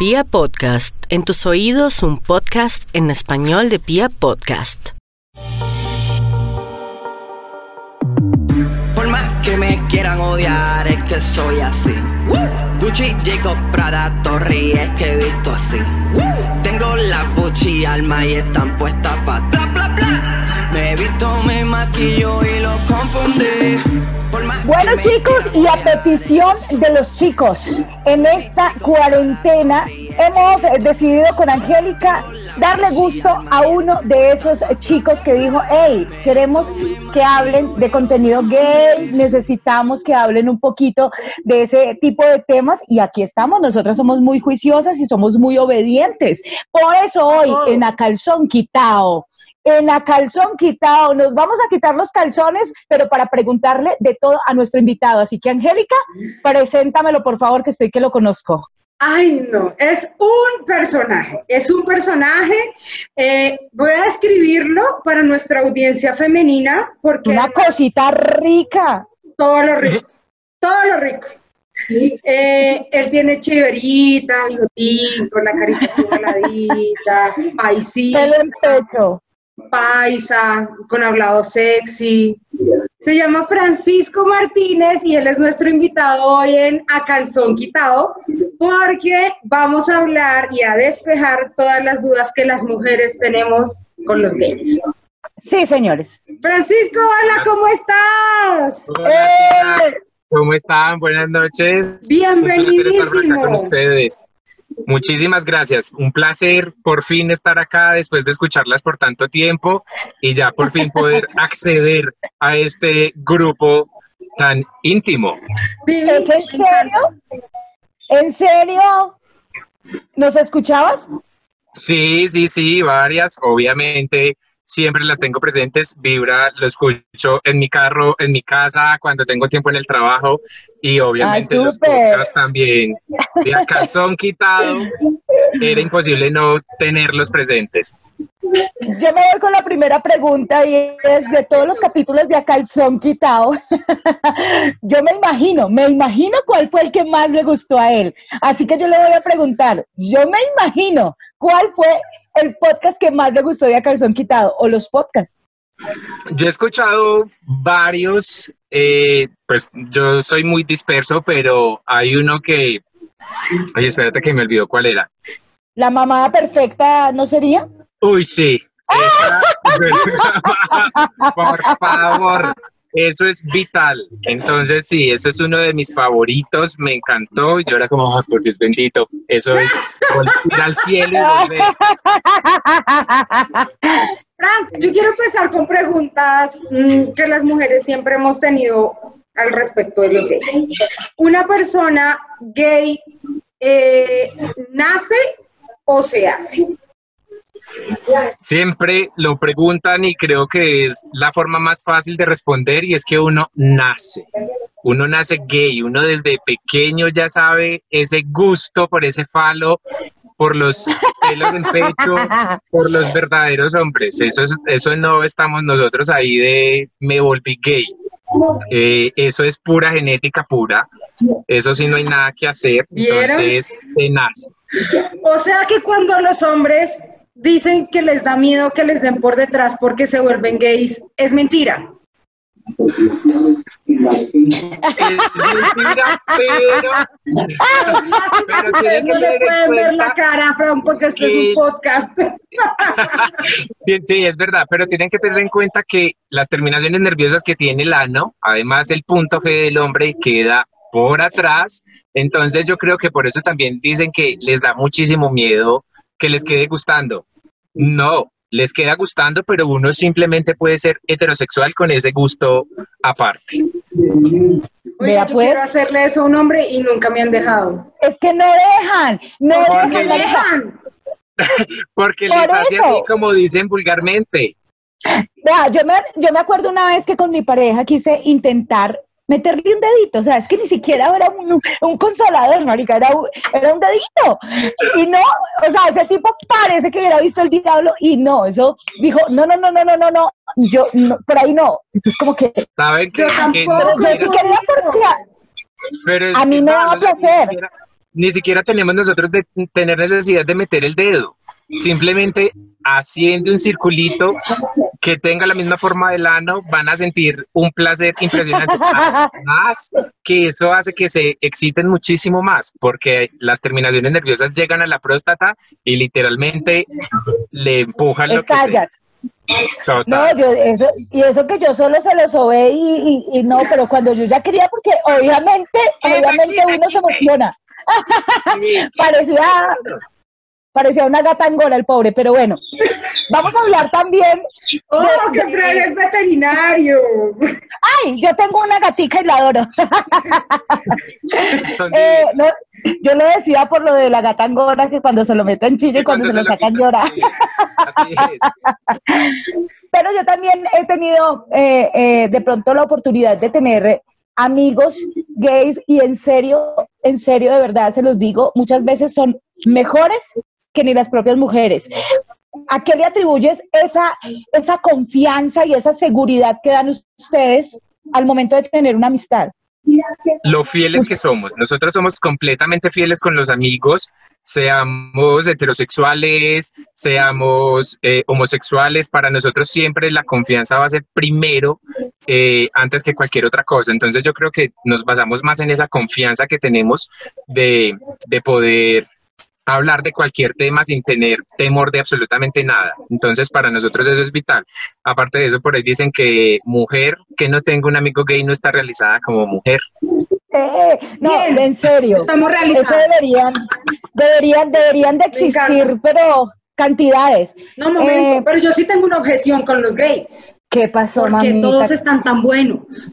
Pia Podcast, en tus oídos un podcast en español de Pia Podcast. Por más que me quieran odiar, es que soy así. Gucci, Jacob, Prada, Torri, es que he visto así. Tengo la Gucci alma y están puestas pa' bla bla bla. Me he visto, me maquillo y lo confundí. Bueno chicos, y a petición de los chicos, en esta cuarentena hemos decidido con Angélica darle gusto a uno de esos chicos que dijo, hey, queremos que hablen de contenido gay, necesitamos que hablen un poquito de ese tipo de temas y aquí estamos, nosotras somos muy juiciosas y somos muy obedientes. Por eso hoy en A Calzón Quitao en la calzón quitado. Nos vamos a quitar los calzones, pero para preguntarle de todo a nuestro invitado. Así que, Angélica, preséntamelo, por favor, que estoy que lo conozco. Ay, no, es un personaje, es un personaje. eh, voy a escribirlo para nuestra audiencia femenina porque Una cosita rica. todo lo rico, todo lo rico. Eh, él tiene chiverita, bigotín, con la carita así voladita, paisito, Pelo en pecho. Paisa, con hablado sexy. Se llama Francisco Martínez y él es nuestro invitado hoy en A Calzón Quitado porque vamos a hablar y a despejar todas las dudas que las mujeres tenemos con los gays. Sí, señores. Francisco, hola, ¿cómo estás? Hola, ¡Eh! ¿Cómo están? Buenas noches. Un placer estar por acá Bienvenidísimo. con ustedes. Muchísimas gracias. Un placer por fin estar acá después de escucharlas por tanto tiempo y ya por fin poder acceder a este grupo tan íntimo. ¿Es en serio? ¿En serio? ¿Nos escuchabas? Sí, sí, sí, varias. Obviamente siempre las tengo presentes. Vibra, lo escucho en mi carro, en mi casa, cuando tengo tiempo en el travo y obviamente Ay, los podcasts también. De a calzón quitado, era imposible no tenerlos presentes. Yo me voy con la primera pregunta y es de todos los capítulos de A Calzón Quitado. yo me imagino, me imagino cuál fue el que más le gustó a él. Así que yo le voy a preguntar, yo me imagino cuál fue el podcast que más le gustó de A Calzón Quitado o los podcasts. Yo he escuchado varios, eh, pues yo soy muy disperso, pero hay uno que, oye, espérate que me olvidó cuál era. ¿La mamada perfecta no sería? Uy, sí. Esa, por favor, eso es vital. Entonces, sí, eso es uno de mis favoritos. Me encantó. Yo era como, "Ay, por Dios bendito. Eso es ir al cielo. Frank, yo quiero empezar con preguntas mm, que las mujeres siempre hemos tenido al respecto de los gays. ¿Una persona gay eh, nace o se hace? Siempre lo preguntan y creo que es la forma más fácil de responder y es que uno nace. Uno nace gay, uno desde pequeño ya sabe ese gusto por ese falo, por los pelos en pecho, por los verdaderos hombres. Eso, es, eso no estamos nosotros ahí de me volví gay. Eh, eso es pura genética pura. Eso sí no hay nada que hacer. ¿Vieron? Entonces se nace. O sea que cuando los hombres dicen que les da miedo que les den por detrás porque se vuelven gays, es mentira. Es mentira, pero Pero tienen que no le pueden ver la cara, Frank, porque esto es un podcast. Sí, es verdad, pero tienen que tener en cuenta que las terminaciones nerviosas que tiene el ano, además el punto G del hombre queda por atrás, entonces yo creo que por eso también dicen que les da muchísimo miedo que les quede gustando. No, les queda gustando, pero uno simplemente puede ser heterosexual con ese gusto aparte. Oye, yo pues. quiero hacerle eso a un hombre y nunca me han dejado. Es que no dejan, no ¿Por dejan. qué la- dejan? Porque Por les hace eso. así como dicen vulgarmente. Vea, yo me, yo me acuerdo una vez que con mi pareja quise intentar meterle un dedito, o sea, es que ni siquiera era un, un consolador, marica, era un, era un dedito. Y no, o sea, ese tipo parece que hubiera visto el diablo y no, eso dijo, no, no, no, no, no, no, no, yo, no, por ahí no. Entonces como que, ¿Saben que, que yo sí pero es- a mí me daba sea, ni placer. siquiera- ni siquiera tenemos nosotros de tener necesidad de meter el dedo. Simplemente haciendo un circulito que tenga la misma forma del ano, van a sentir un placer impresionante. Más que eso hace que se exciten muchísimo más, porque las terminaciones nerviosas llegan a la próstata y literalmente le empujan lo que sea. No, yo, eso, y eso que yo solo se lo sobé y, y, no, pero cuando yo ya quería, porque obviamente, obviamente uno se emociona. parecía, parecía una gata angora el pobre, pero bueno. Vamos a hablar también. ¡Oh, que Fred es veterinario! ¡Ay! Yo tengo una gatica y la adoro. eh, no, yo lo decía por lo de la gata angora, que cuando se lo meten chile y cuando, se, lo sacan llorar. Así es. Pero yo también he tenido eh, eh, de pronto la oportunidad de tener amigos gays y en serio, en serio, de verdad, se los digo, muchas veces son mejores que ni las propias mujeres. ¿A qué le atribuyes esa, esa confianza y esa seguridad que dan ustedes al momento de tener una amistad? Lo fieles que somos. Nosotros somos completamente fieles con los amigos, seamos heterosexuales, seamos eh, homosexuales. Para nosotros siempre la confianza va a ser primero eh, antes que cualquier otra cosa. Entonces yo creo que nos basamos más en esa confianza que tenemos de, de poder hablar de cualquier tema sin tener temor de absolutamente nada. Entonces, para nosotros eso es vital. Aparte de eso, por ahí dicen que mujer que no tenga un amigo gay no está realizada como mujer. Eh, no, en serio. Estamos realizados. Eso deberían, deberían, deberían de existir, pero cantidades. No, momento, eh, pero yo sí tengo una objeción con los gays. ¿Qué pasó, Porque todos están tan buenos.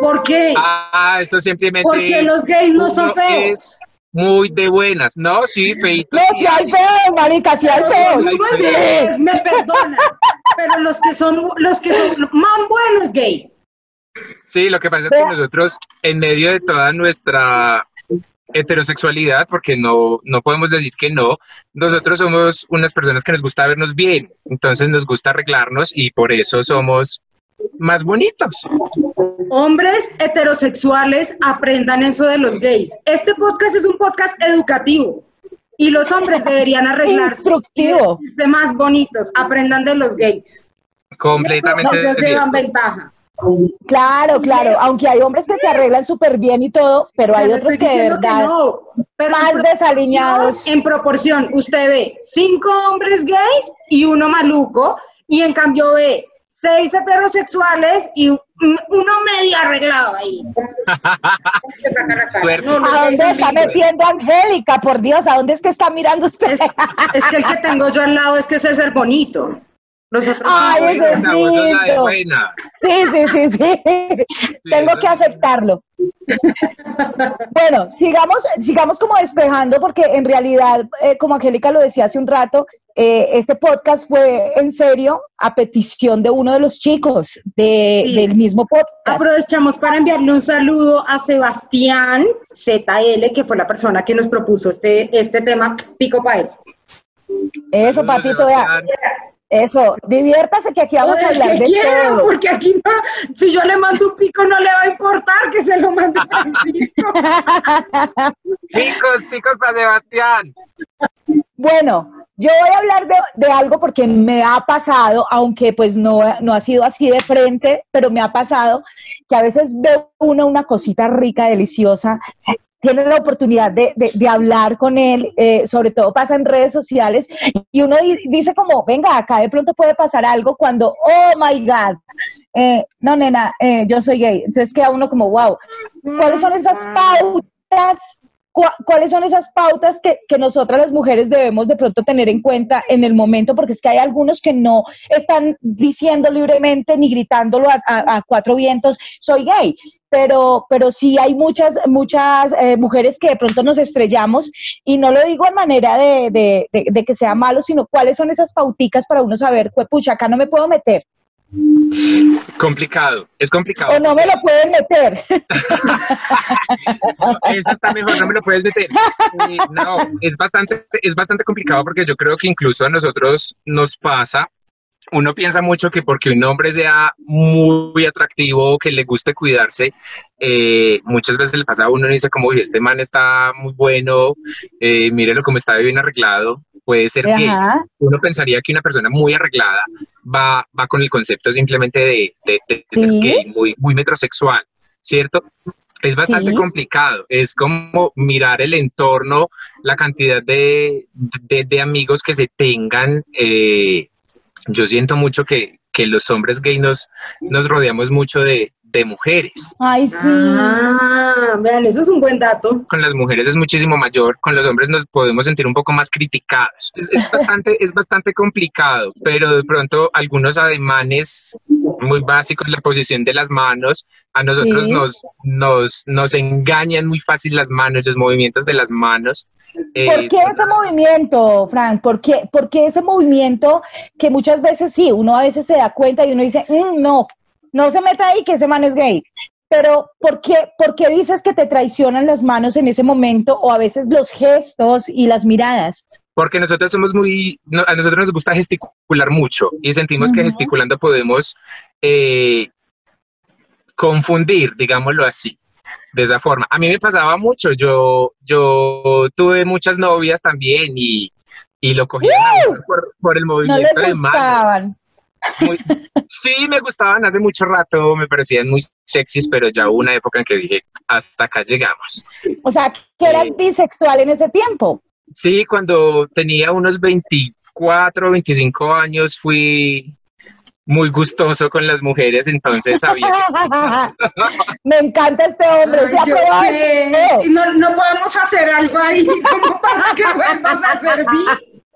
¿Por qué? Ah, eso simplemente Porque los gays no son feos muy de buenas. No, sí, feito. No, si hay feos, marica, si hay feos. me perdona, pero los que son, los que son más buenos gay. Sí, lo que pasa es que nosotros, en medio de toda nuestra heterosexualidad, porque no, no podemos decir que no, nosotros somos unas personas que nos gusta vernos bien, entonces nos gusta arreglarnos y por eso somos más bonitos. Hombres heterosexuales aprendan eso de los gays. Este podcast es un podcast educativo y los hombres deberían arreglarse Instructivo. y más bonitos. Aprendan de los gays. Completamente. Ellos llevan ventaja. Claro, claro, aunque hay hombres que se arreglan súper bien y todo, pero hay otros que de verdad no, más desaliñados. En proporción, usted ve cinco hombres gays y uno maluco, y en cambio ve seis heterosexuales y uno medio arreglado ahí. Suerte. ¿A dónde está metiendo Angélica? Por Dios, ¿a dónde es que está mirando usted? Es, que el que tengo yo al lado es que ese es el bonito. Los otros Ay, es Sí, sí, sí, sí. Tengo que aceptarlo. bueno, sigamos, sigamos como despejando, porque en realidad, eh, como Angélica lo decía hace un rato, eh, este podcast fue en serio a petición de uno de los chicos del mismo podcast. Aprovechamos para enviarle un saludo a Sebastián ZL, que fue la persona que nos propuso este, este tema, Pico para él. Eso, papito, Eso, diviértase que aquí vamos a hablar de todo. Porque aquí no, si yo le mando un pico no le va a importar que se lo mande Francisco. picos, picos para Sebastián. Bueno, yo voy a hablar de, algo porque me ha pasado, aunque pues no, no ha sido así de frente, pero me ha pasado que a veces veo uno una cosita rica, deliciosa, tiene la oportunidad de, hablar con él, eh, sobre todo pasa en redes sociales, y uno dice como, venga, acá de pronto puede pasar algo cuando, oh my God, eh, no, nena, eh, yo soy gay. Entonces queda uno como, wow, ¿cuáles son esas pautas ¿Cuáles son esas pautas que, nosotras las mujeres debemos de pronto tener en cuenta en el momento? Porque es que hay algunos que no están diciendo libremente ni gritándolo a, cuatro vientos, soy gay, pero, pero sí hay muchas, muchas eh, mujeres que de pronto nos estrellamos y no lo digo en manera de, que sea malo, sino cuáles son esas pauticas para uno saber, pucha, acá no me puedo meter. Complicado, es complicado. O no me lo pueden meter. eso está mejor, no me lo puedes meter. Eh, no, es bastante, es bastante complicado porque yo creo que incluso a nosotros nos pasa uno piensa mucho que porque un hombre sea muy atractivo, que le guste cuidarse, eh, muchas veces le pasa a uno y dice como, este man está muy bueno, eh, mírelo como está bien arreglado, puede ser gay. Uno pensaría que una persona muy arreglada va, va con el concepto simplemente de, ser gay, muy, muy metrosexual, ¿cierto? Es bastante complicado, es como mirar el entorno, la cantidad de, amigos que se tengan. Eh, yo siento mucho que, los hombres gay nos, nos rodeamos mucho de, mujeres. Ay, sí. Ah, vean, eso es un buen dato. Con las mujeres es muchísimo mayor, con los hombres nos podemos sentir un poco más criticados. Es, bastante, es bastante complicado, pero de pronto algunos ademanes muy básicos, la posición de las manos, a nosotros nos, nos, nos engañan muy fácil las manos, los movimientos de las manos. Eh, ¿Por qué ese movimiento, Frank? ¿Por qué, ¿Por qué, ese movimiento que muchas veces sí, uno a veces se da cuenta y uno dice, mm, no, no se meta ahí que ese man es gay? Pero ¿por qué, ¿por qué dices que te traicionan las manos en ese momento o a veces los gestos y las miradas? Porque nosotros somos muy, a nosotros nos gusta gesticular mucho y sentimos que gesticulando podemos eh, confundir, digámoslo así de esa forma. A mí me pasaba mucho, yo, yo tuve muchas novias también y, y lo cogían por, el movimiento de manos. sí, me gustaban hace mucho rato, me parecían muy sexys, pero ya hubo una época en que dije, hasta acá llegamos. O sea, que eras eh, bisexual en ese tiempo. Sí, cuando tenía unos 24, 25 años fui muy gustoso con las mujeres, entonces sabía. Me encanta este hombre. yo sé. Y no, no, podemos hacer algo ahí como para que vuelvas a servir.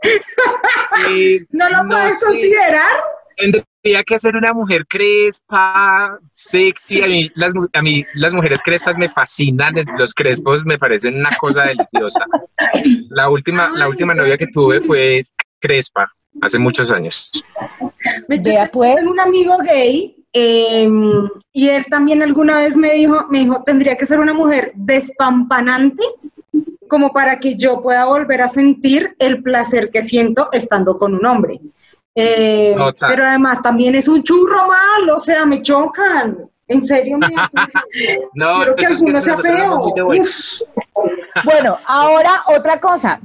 ¿No lo puedes considerar? Tendría que ser una mujer crespa, sexy. A mí, las, a mí las mujeres crespas me fascinan, los crespos me parecen una cosa deliciosa. La última, la última novia que tuve fue crespa, hace muchos años. Me pues. Un amigo gay em, y él también alguna vez me dijo, me dijo, tendría que ser una mujer despampanante como para que yo pueda volver a sentir el placer que siento estando con un hombre. Eh, pero además también es un churro mal, o sea, me chocan. En serio, me no, Quiero que alguno sea feo. bueno, ahora otra cosa.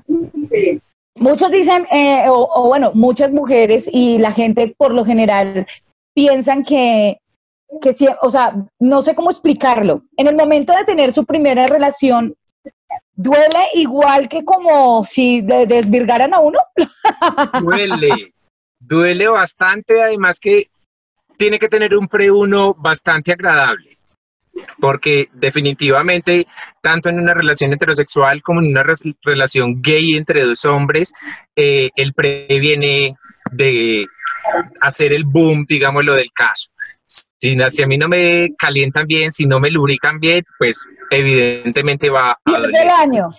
Muchos dicen, eh, o, bueno, muchas mujeres y la gente por lo general piensan que, que o sea, no sé cómo explicarlo. En el momento de tener su primera relación, duele igual que como si desvirgaran a uno. Duele, duele bastante, además que tiene que tener un pre uno bastante agradable porque definitivamente tanto en una relación heterosexual como en una relación gay entre dos hombres, eh, el pre viene de hacer el boom, digámoslo, del caso. Si, si, a mí no me calientan bien, si no me lubrican bien, pues evidentemente va a... Pierde el año.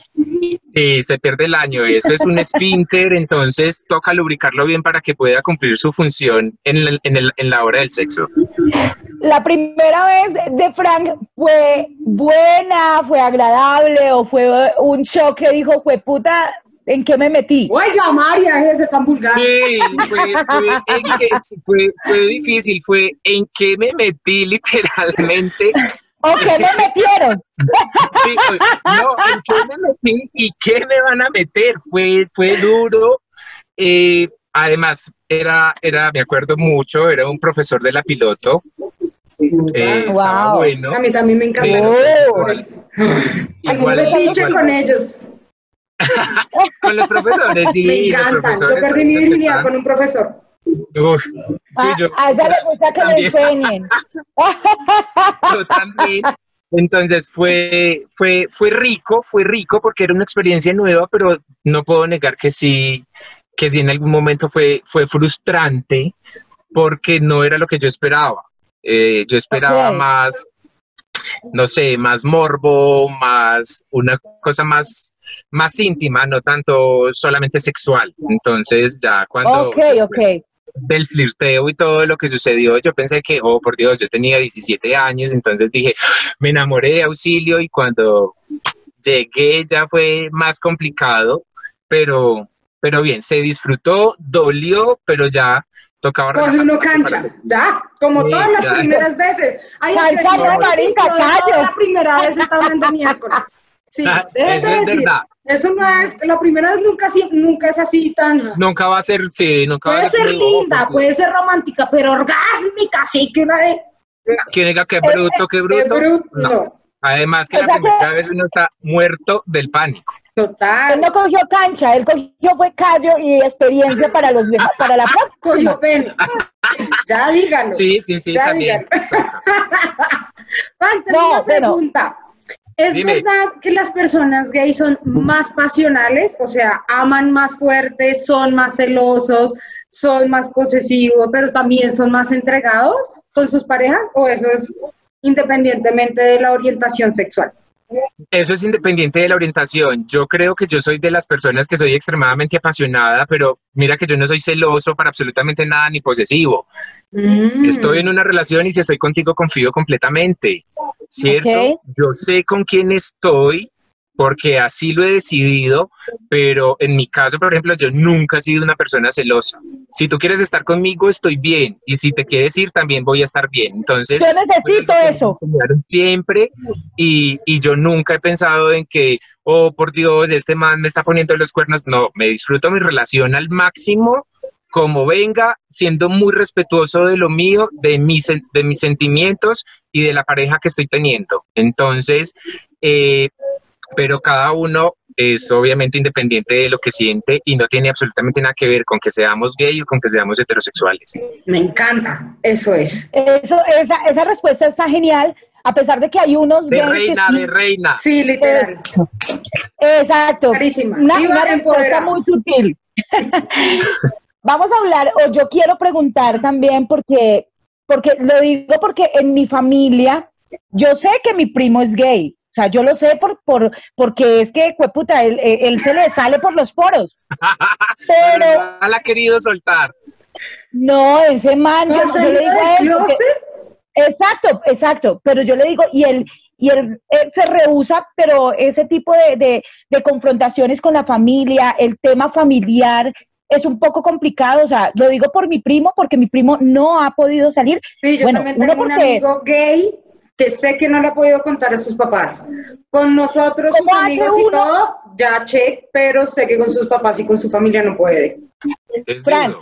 Sí, se pierde el año. Eso es un esfínter, entonces toca lubricarlo bien para que pueda cumplir su función en, en la hora del sexo. La primera vez de Frank fue buena, fue agradable o fue un shock que dijo, fue puta, ¿en qué me metí? Oiga, María, ese tan vulgar. Sí, fue, fue, difícil, fue en qué me metí literalmente. ¿O qué me metieron? Sí, no, ¿en qué me metí y qué me van a meter? Fue, fue duro. Eh, además, era, era, me acuerdo mucho, era un profesor de la piloto. Eh, estaba bueno. A mí también me encantó. Igual, igual, con ellos. con los profesores, sí. Me encantan. Yo perdí mi virginidad con un profesor. Ah, yo, a ella le gusta que le enseñen. yo también. Entonces fue, fue, fue rico, fue rico porque era una experiencia nueva, pero no puedo negar que sí, que sí en algún momento fue, fue frustrante porque no era lo que yo esperaba. Eh, yo esperaba más, no sé, más morbo, más una cosa más más íntima, no tanto solamente sexual. Entonces ya cuando del flirteo y todo lo que sucedió, yo pensé que, oh por Dios, yo tenía 17 años, entonces dije, me enamoré de auxilio y cuando llegué ya fue más complicado, pero, pero bien, se disfrutó, dolió, pero ya Tocaba Coge uno cancha, ya, como Sí, todas las ya. primeras veces. Ay, Cancha, no, marica, sí, yo callo. La primera vez estaba hablando miércoles. Sí, Ah, eso es decir, verdad. Eso no es, la primera vez nunca, así- nunca es así tan... Nunca va a ser, sí, nunca va Puede a ser. ser muy bobo, linda, porque puede ser romántica, pero orgásmica, sí que una de... ¿Quién diga que bruto, Qué bruto? bruto, No. no. Además que O la sea que- primera vez uno está muerto del pánico. Él Total. no cogió cancha, él cogió fue callo y experiencia para los para la Cogió próxima. pene. Ya díganlo. Sí, sí, sí, ya también. díganlo. No, una bueno. ¿Es Dime. verdad que las personas gays son más pasionales? O sea, aman más fuerte, son más celosos, son más posesivos, pero también son más entregados con sus parejas? ¿O eso es independientemente de la orientación sexual? Eso es independiente de la orientación. Yo creo que yo soy de las personas que soy extremadamente apasionada, pero mira que yo no soy celoso para absolutamente nada ni posesivo. Mm. Estoy en una relación y si estoy contigo confío completamente, ¿cierto? Yo sé con quién estoy porque así lo he decidido, pero en mi caso, por ejemplo, yo nunca he sido una persona celosa. Si tú quieres estar conmigo, estoy bien, y si te quieres ir, también voy a estar bien. Entonces, Yo necesito pues, eso. siempre y, y yo nunca he pensado en que, oh, por Dios, este man me está poniendo los cuernos. No, me disfruto mi relación al máximo, como venga, siendo muy respetuoso de lo mío, de mis, de mis sentimientos y de la pareja que estoy teniendo. Entonces, eh, pero cada uno es obviamente independiente de lo que siente y no tiene absolutamente nada que ver con que seamos gay o con que seamos heterosexuales. Me encanta, eso es. Eso, esa, esa respuesta está genial, a pesar de que hay unos De gays que reina, sí- de reina. Sí, literal. Exacto. Clarísima. Una, una respuesta muy sutil. Vamos a hablar, o yo quiero preguntar también, porque, porque lo digo porque en mi familia, yo sé que mi primo es gay. O sea, yo lo sé por, por, porque es que, puta, él, él- él se le sale por los poros. Pero no la ha querido soltar. no, ese man, ¿No yo, yo salió le digo a del él, porque- closet? Exacto, exacto, pero yo le digo, y él, y él, él se rehúsa, pero ese tipo de, de, de confrontaciones con la familia, el tema familiar, es un poco complicado, o sea, lo digo por mi primo, porque mi primo no ha podido salir. Sí, yo Bueno, también uno tengo un porque- amigo gay que sé que no le ha podido contar a sus papás. Con nosotros, sus ¿Cómo hace amigos y uno? todo, ya check, pero sé que con sus papás y con su familia no puede. Fran.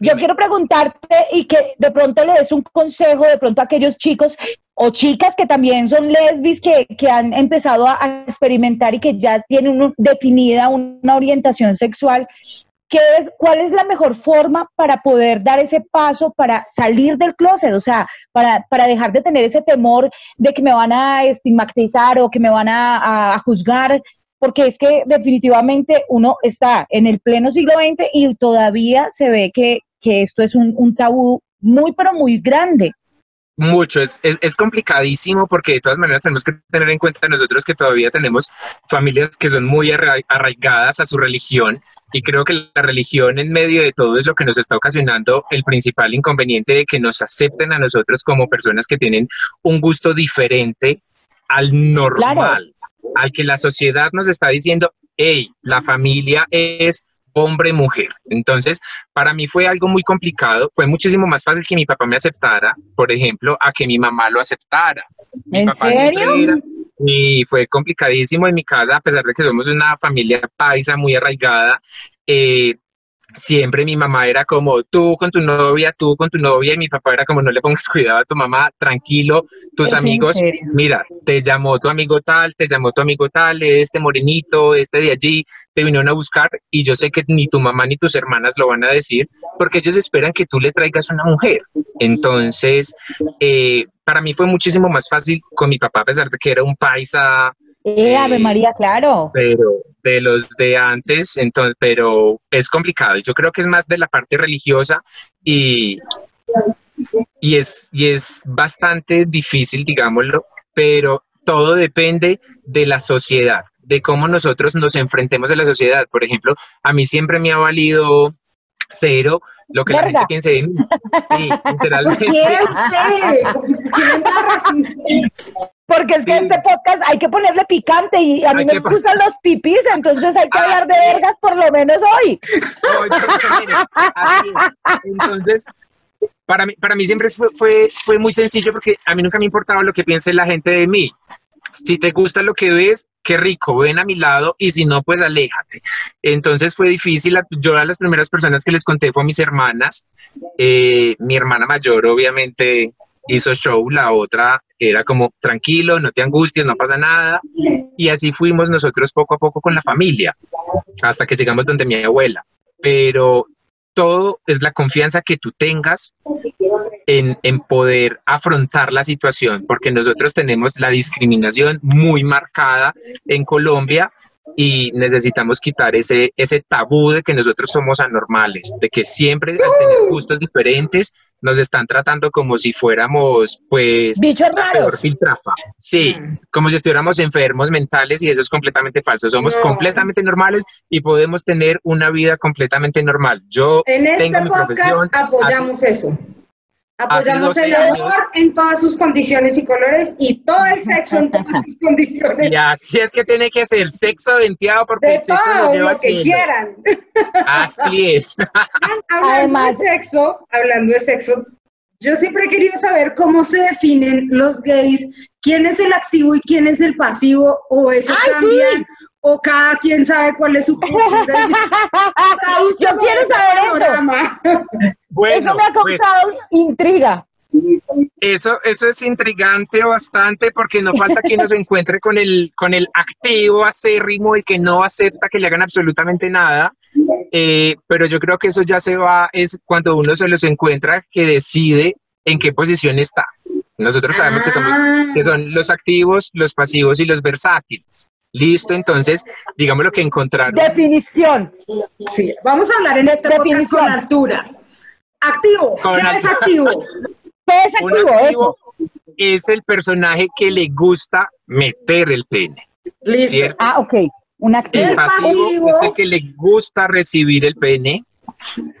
Yo quiero preguntarte y que de pronto le des un consejo de pronto a aquellos chicos o chicas que también son lesbis que, que han empezado a, a experimentar y que ya tienen un- definida una orientación sexual. ¿Qué es, ¿Cuál es la mejor forma para poder dar ese paso para salir del closet? O sea, para, para dejar de tener ese temor de que me van a estigmatizar o que me van a, a- juzgar, porque es que definitivamente uno está en el pleno siglo XX y todavía se ve que, que esto es un, un tabú muy, pero muy grande. Mucho, es, es, es complicadísimo porque de todas maneras tenemos que tener en cuenta nosotros que todavía tenemos familias que son muy arra- arraigadas a su religión y creo que la religión en medio de todo es lo que nos está ocasionando el principal inconveniente de que nos acepten a nosotros como personas que tienen un gusto diferente al normal, al que la sociedad nos está diciendo, hey, la familia es hombre-mujer. Entonces, para mí fue algo muy complicado. Fue muchísimo más fácil que mi papá me aceptara, por ejemplo, a que mi mamá lo aceptara. Mi ¿En papá serio? era- y fue complicadísimo en mi casa, a pesar de que somos una familia paisa muy arraigada. eh, siempre mi mamá era como tú con tu novia, tú con tu novia, y mi papá era como no le pongas cuidado a tu mamá, tranquilo, tus ¿Es en amigos, mira, te llamó tu amigo tal, te llamó tu amigo tal, este morenito, este de allí, te vinieron a buscar y yo sé que ni tu mamá ni tus hermanas lo van a decir porque ellos esperan que tú le traigas una mujer. Entonces, eh, para mí fue muchísimo más fácil con mi papá, a pesar de que era un paisa, Eh, Ave María, claro. pero de los de antes, entonces, pero es complicado. Yo creo que es más de la parte religiosa y, y, es, y es bastante difícil, digámoslo, pero todo depende de la sociedad, de cómo nosotros nos enfrentemos a la sociedad. Por ejemplo, a mí siempre me ha valido cero lo que la gente piense de mí. Sí, literalmente. ¿Qué usted? ¿Qué me embarras? Porque es que Sí. este podcast hay que ponerle picante y a mí me gustan los pipis, entonces hay que hablar de vergas por lo menos hoy. Es. Entonces, para mí, para mí siempre fue, fue, fue muy sencillo porque a mí nunca me importaba lo que piense la gente de mí. Si te gusta lo que ves, qué rico, ven a mi lado y si no, pues aléjate. Entonces fue difícil. Yo a las primeras personas que les conté fue a mis hermanas. Eh, mi hermana mayor, obviamente, hizo show, la otra era como tranquilo, no te angusties, no pasa nada. Y así fuimos nosotros poco a poco con la familia, hasta que llegamos donde mi abuela. Pero todo es la confianza que tú tengas en, poder afrontar la situación, porque nosotros tenemos la discriminación muy marcada en Colombia y necesitamos quitar ese, ese tabú de que nosotros somos anormales, de que siempre al tener gustos diferentes nos están tratando como si fuéramos pues Bichos la peor. Sí, como si estuviéramos enfermos mentales y eso es completamente falso. Somos No. completamente normales y podemos tener una vida completamente normal. Yo En este tengo mi podcast profesión. apoyamos eso. Apoyamos 12 el años. amor en todas sus condiciones y colores y todo el sexo en todas sus condiciones. Y así es que tiene que ser sexo venteado porque De el sexo nos todo lleva lo que quieran. Así es. Hablando Además- de sexo, hablando de sexo, yo siempre he querido saber cómo se definen los gays, quién es el activo y quién es el pasivo, o eso ¡Ay, cambian, o cada quien sabe cuál es su postura. Yo quiero saber eso. Bueno, eso me ha pues causado intriga. eso, eso es intrigante bastante porque no falta que uno se encuentre con el, con el activo acérrimo y que no acepta que le hagan absolutamente nada. Eh, pero yo creo que eso ya se va, es cuando uno se los encuentra que decide en qué posición está. Nosotros sabemos que, somos, Ah. que son los activos, los pasivos y los versátiles. Listo, entonces, digamos lo que encontraron. Definición. Sí, vamos a hablar en este podcast Definición. con altura. Activo, ¿qué es activo? ¿Qué es Un activo? es el personaje que le gusta meter el pene, Listo. ¿cierto? Ah, ok. Un activo. El El pasivo pasivo. es el que le gusta recibir el pene.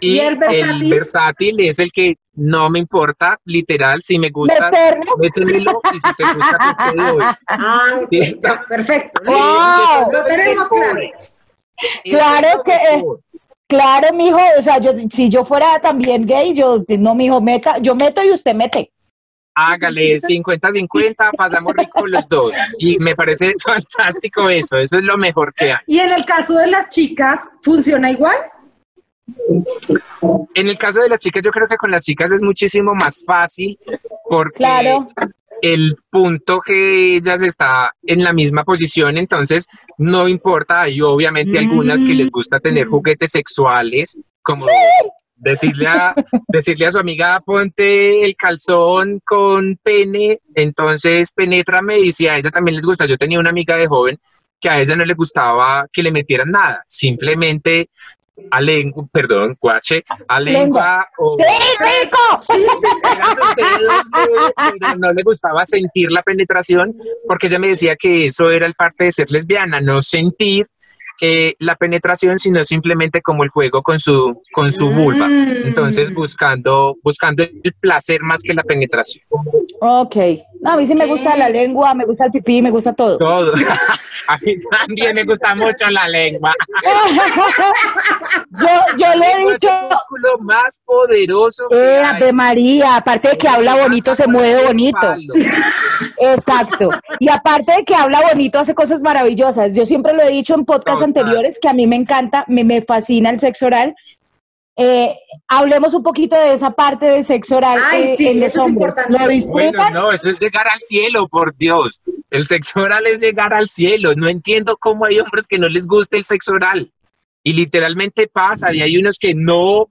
Y, ¿Y el versátil? versátil es el que no me importa, literal, si me gusta, Meterlo. métemelo y si te gusta, pues te doy. Ah, ya, perfecto. Wow. Lo tenemos claro. Claro, es que, Claro, mijo, o sea, yo, si yo fuera también gay, yo, no, mijo, meta, yo meto y usted mete. Hágale 50-50, pasamos rico los dos. Y me parece fantástico eso, eso es lo mejor que hay. Y en el caso de las chicas, ¿funciona igual? En el caso de las chicas, yo creo que con las chicas es muchísimo más fácil porque Claro. El punto G ellas está en la misma posición, entonces no importa, hay obviamente algunas que les gusta tener juguetes sexuales, como decirle a, decirle a su amiga, ponte el calzón con pene, entonces penétrame, y si a ella también les gusta, yo tenía una amiga de joven que a ella no le gustaba que le metieran nada, simplemente a lengua, perdón, guache, a lengua o ¡Sí, rico! dedos, no le gustaba sentir la penetración porque ella me decía que eso era el parte de ser lesbiana, no sentir eh, la penetración, sino simplemente como el juego con su, con su vulva. Mm. Entonces buscando, buscando el placer más que la penetración. Ok. No, a mí sí me gusta la lengua, me gusta el pipí, me gusta todo. Todo. A mí también me gusta mucho la lengua. yo, yo le he es dicho, el músculo más poderoso eh. Ave María, aparte de que habla bonito, se mueve bonito. Exacto. Y aparte de que habla bonito, hace cosas maravillosas. Yo siempre lo he dicho en podcasts Total. anteriores que a mí me encanta, me, me fascina el sexo oral. Eh, hablemos un poquito de esa parte del sexo oral Ay, eh, sí, en los eso es importante. Bueno, no, eso es llegar al cielo, por Dios. El sexo oral es llegar al cielo. No entiendo cómo hay hombres que no les gusta el sexo oral. Y literalmente pasa, y hay unos que no,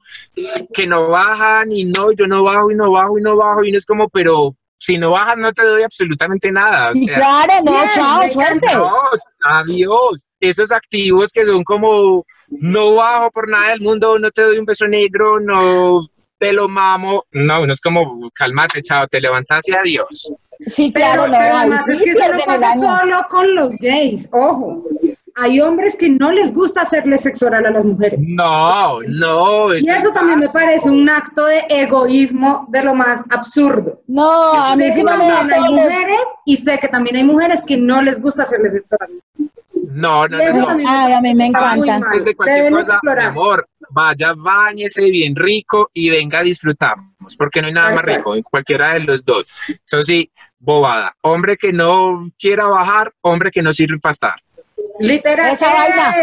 que no bajan, y no, yo no bajo, y no bajo, y no bajo, y uno es como, pero si no bajas no te doy absolutamente nada. O Sí, sea, claro, no, Bien, chao, suerte. no, adiós. Esos activos que son como, no bajo por nada del mundo, no te doy un beso negro, no te lo mamo. No, uno es como, cálmate, chao, te levantas y adiós. Sí, Pero, claro, no. pero además es que eso no pasa solo con los gays, ojo. Hay hombres que no les gusta hacerle sexo oral a las mujeres. No, no. Y eso también me parece un acto de egoísmo de lo más absurdo. No, a mí Sé sí que no me también hay mujeres y sé que también hay mujeres que no les gusta hacerle sexo oral. No, no, no, no. Ay, a mí me encanta. mal. Antes de cualquier cosa, mi amor, vaya, bañese bien rico y venga a disfrutamos, porque no hay nada más rico en cualquiera de los dos. Eso sí, bobada. Hombre que no quiera bajar, hombre que no sirve para estar. Literal. Esa vaina.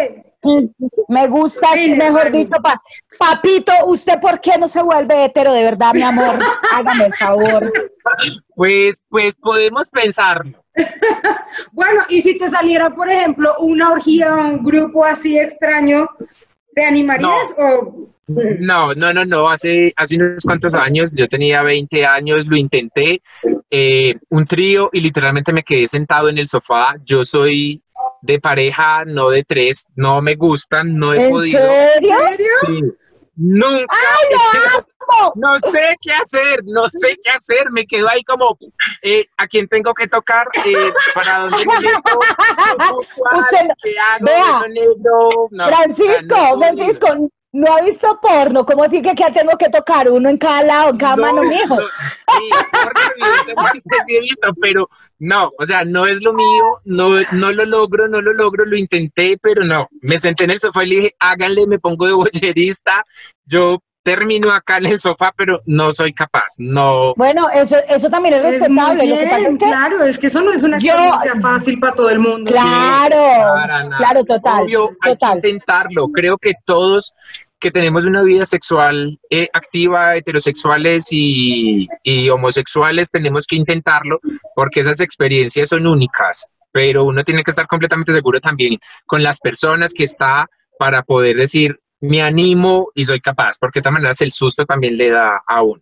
Me gusta, Sí, mejor dicho, pa- papito, ¿usted por qué no se vuelve hetero de verdad, mi amor? Hágame el favor. Pues, pues podemos pensarlo. Bueno, y si te saliera, por ejemplo, una orgía, un grupo así extraño, ¿te animarías o No, no, no, no. Hace, hace unos cuantos años, yo tenía 20 años, lo intenté, eh, un trío y literalmente me quedé sentado en el sofá. Yo soy de pareja, no de tres, no me gustan, no he ¿En podido. serio? Sí. Nunca. ¡Ay, es que lo no, amo! no sé qué hacer, no sé qué hacer. Me quedo ahí como, eh, ¿a quién tengo que tocar? Eh, ¿Para dónde me meto? ¿Cómo, cuál? Usted no- ¿Qué hago? vea. No, o sea, Francisco, no. Francisco, ¿no ha visto porno? ¿Cómo así que aquí tengo que tocar uno en cada lado, en cada No, mano, mijo? no, sí, porno evidentemente sí he visto, pero no, o sea, no es lo mío, no, no lo logro, no lo logro, lo intenté, pero no. Me senté en el sofá y le dije, háganle, me pongo de bollerista, yo termino acá en el sofá, pero no soy capaz, no. Bueno, eso, eso también es es. Lo que pasa es que, claro, es que eso no es una Yo- experiencia fácil para todo el mundo. claro, claro, total, Obvio, hay total. que intentarlo. Creo que todos que tenemos una vida sexual eh, activa, heterosexuales y, y homosexuales, tenemos que intentarlo porque esas experiencias son únicas, pero uno tiene que estar completamente seguro también con las personas que está para poder decir, me animo y soy capaz, porque de todas maneras el susto también le da a uno.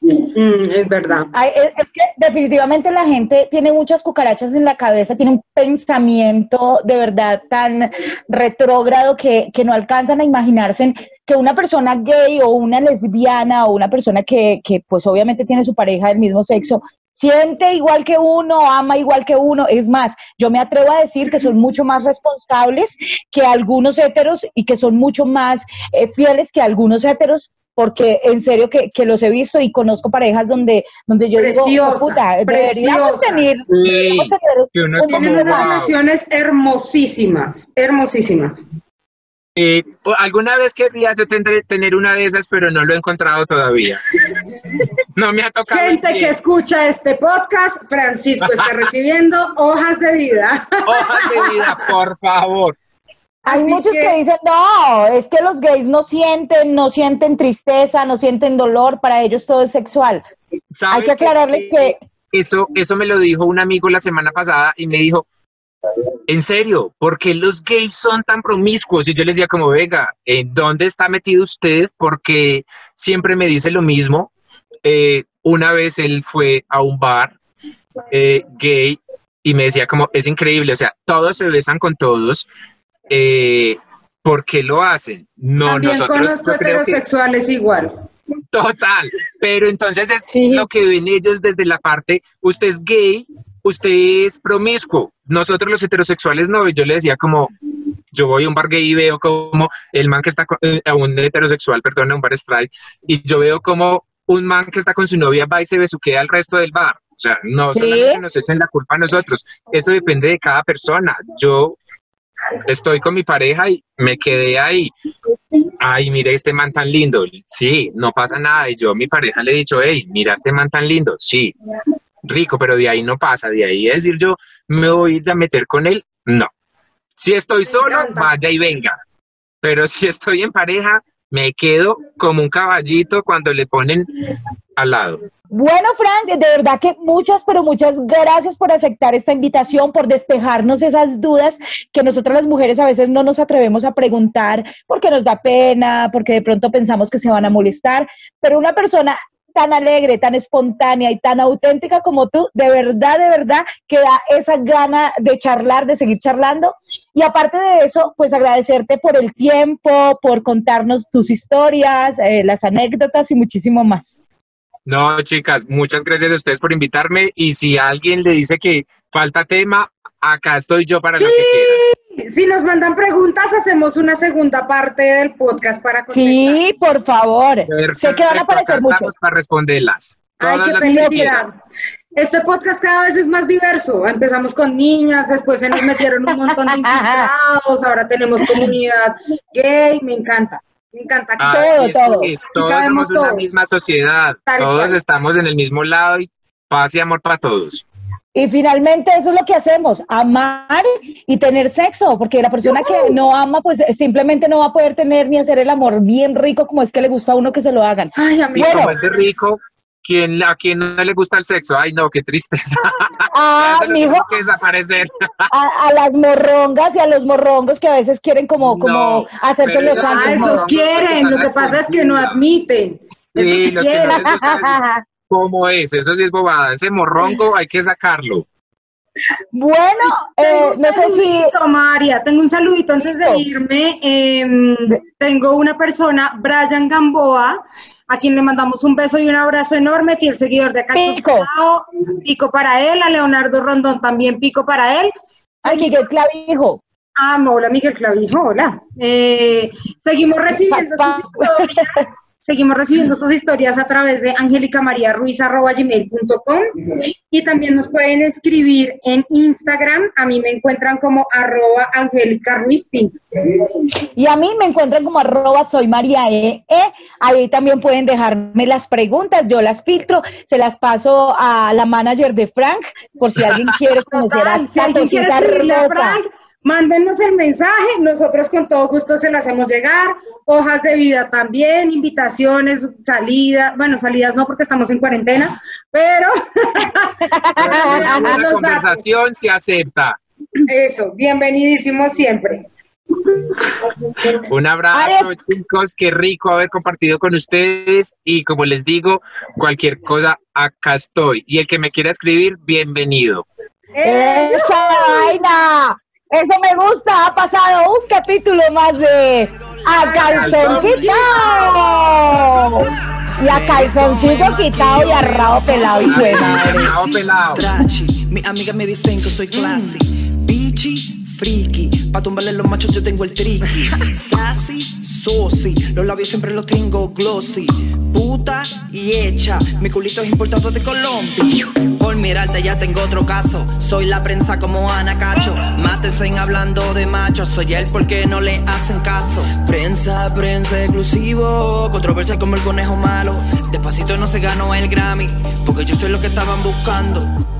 Mm, es verdad. Ay, es, es que definitivamente la gente tiene muchas cucarachas en la cabeza, tiene un pensamiento de verdad tan retrógrado que, que no alcanzan a imaginarse que una persona gay o una lesbiana o una persona que, que pues obviamente tiene su pareja del mismo sexo siente igual que uno, ama igual que uno. Es más, yo me atrevo a decir que son mucho más responsables que algunos heteros y que son mucho más eh, fieles que algunos heteros porque en serio que, que los he visto y conozco parejas donde, donde yo digo, Preciosas, puta, deberíamos preciosas. tener, deberíamos tener que uno es un- como, Tienen unas wow. relaciones hermosísimas, hermosísimas. Eh, alguna vez querría yo tendré- tener una de esas, pero no lo he encontrado todavía. No me ha tocado. Gente que escucha este podcast, Francisco está recibiendo hojas de vida. Hojas de vida, por favor. Hay Así muchos que... que- dicen, no, es que los gays no sienten, no sienten tristeza, no sienten dolor, para ellos todo es sexual. Hay ¿Sabes que aclararles que, Eso, eso me lo dijo un amigo la semana pasada y me dijo, en serio, ¿por qué los gays son tan promiscuos? Y yo le decía como, venga, ¿en dónde está metido usted? Porque siempre me dice lo mismo. Eh, una vez él fue a un bar eh, gay y me decía como, es increíble, o sea, todos se besan con todos. Eh, ¿Por qué lo hacen? No, También nosotros creo que heterosexuales igual. Total, pero entonces es Sí. lo que ven ellos desde la parte, usted es gay, usted es promiscuo, nosotros los heterosexuales no, yo le decía como, yo voy a un bar gay y veo como el man que está, con, eh, a un heterosexual, perdón, a un bar straight, y yo veo como un man que está con su novia va y se besuquea al resto del bar, o sea, no Sí. solamente nos echen la culpa a nosotros, eso depende de cada persona, yo estoy con mi pareja y me quedé ahí, ay, mira este man tan lindo. Sí, no pasa nada. Y yo a mi pareja le he dicho, hey, mira este man tan lindo. Sí, rico, pero de ahí no pasa. De ahí es decir, yo me voy a ir a meter con él. No. Si estoy solo, vaya y venga. Pero si estoy en pareja, me quedo como un caballito cuando le ponen al lado. Bueno, Frank, de verdad que muchas, pero muchas gracias por aceptar esta invitación, por despejarnos esas dudas que nosotros las mujeres a veces no nos atrevemos a preguntar porque nos da pena, porque de pronto pensamos que se van a molestar, pero una persona tan alegre, tan espontánea y tan auténtica como tú, de verdad, de verdad, que da esa gana de charlar, de seguir charlando. Y aparte de eso, pues agradecerte por el tiempo, por contarnos tus historias, eh, las anécdotas y muchísimo más. No, chicas, muchas gracias a ustedes por invitarme. Y si alguien le dice que falta tema, acá estoy yo para lo que quieran. Si nos mandan preguntas, hacemos una segunda parte del podcast para contestar. Sí, por favor. sé que van a aparecer muchos. para responderlas. Ay, qué felicidad. Este podcast cada vez es más diverso. Empezamos con niñas, después se nos metieron un montón de invitados, ahora tenemos comunidad gay, me encanta. Me encanta ah, todo, todo. todos somos una misma sociedad, todos estamos en el mismo lado y paz y amor para todos. Y finalmente eso es lo que hacemos, amar y tener sexo, porque la persona que no ama, pues simplemente no va a poder tener ni hacer el amor bien rico como es que le gusta a uno que se lo hagan. Ay, a mí como es de rico, ¿quién, ¿a quien no le gusta el sexo? Ay, no, qué tristeza. Ah, mijo, que desaparecer. A, las morrongas y a los morrongos que a veces quieren como, como hacerse los Ah, esos quieren, lo que pasa es que no admiten. Sí, los que no les gusta ¿Cómo es? Eso sí es bobada. Ese morrongo hay que sacarlo. Bueno, eh, no sé si... María, tengo un saludito antes de irme. Em, tengo una persona, Brian Gamboa, a quien le mandamos un beso y un abrazo enorme, fiel seguidor de acá. Pico. Pico para él, a Leonardo Rondón también pico para él. Ay, Miguel Clavijo. Ah, hola Miguel Clavijo, hola. Eh, seguimos recibiendo sus historias Seguimos recibiendo sus historias a través de angelicamariaruiz.com y también nos pueden escribir en Instagram. A mí me encuentran como arroba Angélica Y a mí me encuentran como arroba soy María e, e. Ahí también pueden dejarme las preguntas, yo las filtro, se las paso a la manager de Frank, por si alguien quiere conocer a si alguien quiere Frank, Mándenos el mensaje, nosotros con todo gusto se lo hacemos llegar, hojas de vida también, invitaciones, salidas, bueno, salidas no porque estamos en cuarentena, pero... la conversación se acepta. Eso, bienvenidísimo siempre. Un abrazo, chicos. Qué rico haber compartido con ustedes. Y como les digo, cualquier cosa, acá estoy. Y el que me quiera escribir, bienvenido. ¡Esa vaina! Eso me gusta, ha pasado un capítulo más de A Calzón Quitado. Y a calzoncito quitado y a rabo pelado y suena. Rabo pelado. Mi amiga me dicen que soy classy. Bichi, friki. Pa' tumbarle los machos yo tengo el tricky. Sassy, Los labios siempre los tengo glossy puta y hecha. Mi culito es importado de Colombia. Por mirarte ya tengo otro caso. Soy la prensa como Ana Cacho. Mátesen hablando de machos. Soy él porque no le hacen caso. Prensa, prensa exclusivo. Controversia como el conejo malo. Despacito no se ganó el Grammy. Porque yo soy lo que estaban buscando.